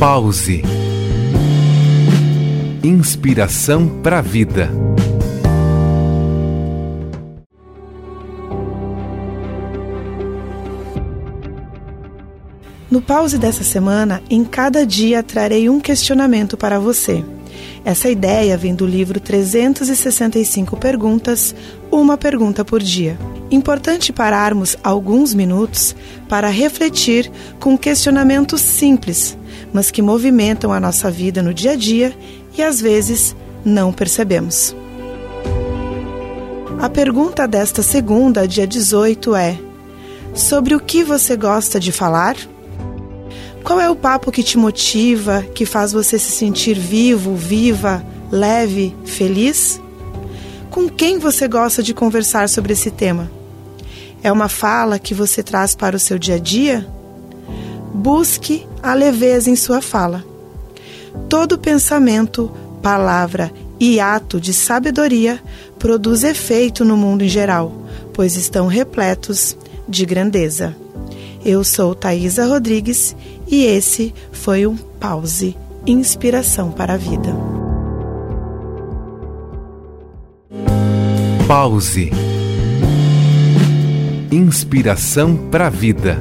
Pause. Inspiração para a vida. No pause dessa semana, em cada dia trarei um questionamento para você. Essa ideia vem do livro 365 Perguntas, uma pergunta por dia. Importante pararmos alguns minutos para refletir com questionamentos simples, mas que movimentam a nossa vida no dia a dia e às vezes não percebemos. A pergunta desta segunda, dia 18, é: Sobre o que você gosta de falar? Qual é o papo que te motiva, que faz você se sentir vivo, viva, leve, feliz? Com quem você gosta de conversar sobre esse tema? É uma fala que você traz para o seu dia a dia? Busque a leveza em sua fala. Todo pensamento, palavra e ato de sabedoria produz efeito no mundo em geral, pois estão repletos de grandeza. Eu sou Thaisa Rodrigues e esse foi um pause inspiração para a vida. Pause. Inspiração para a vida.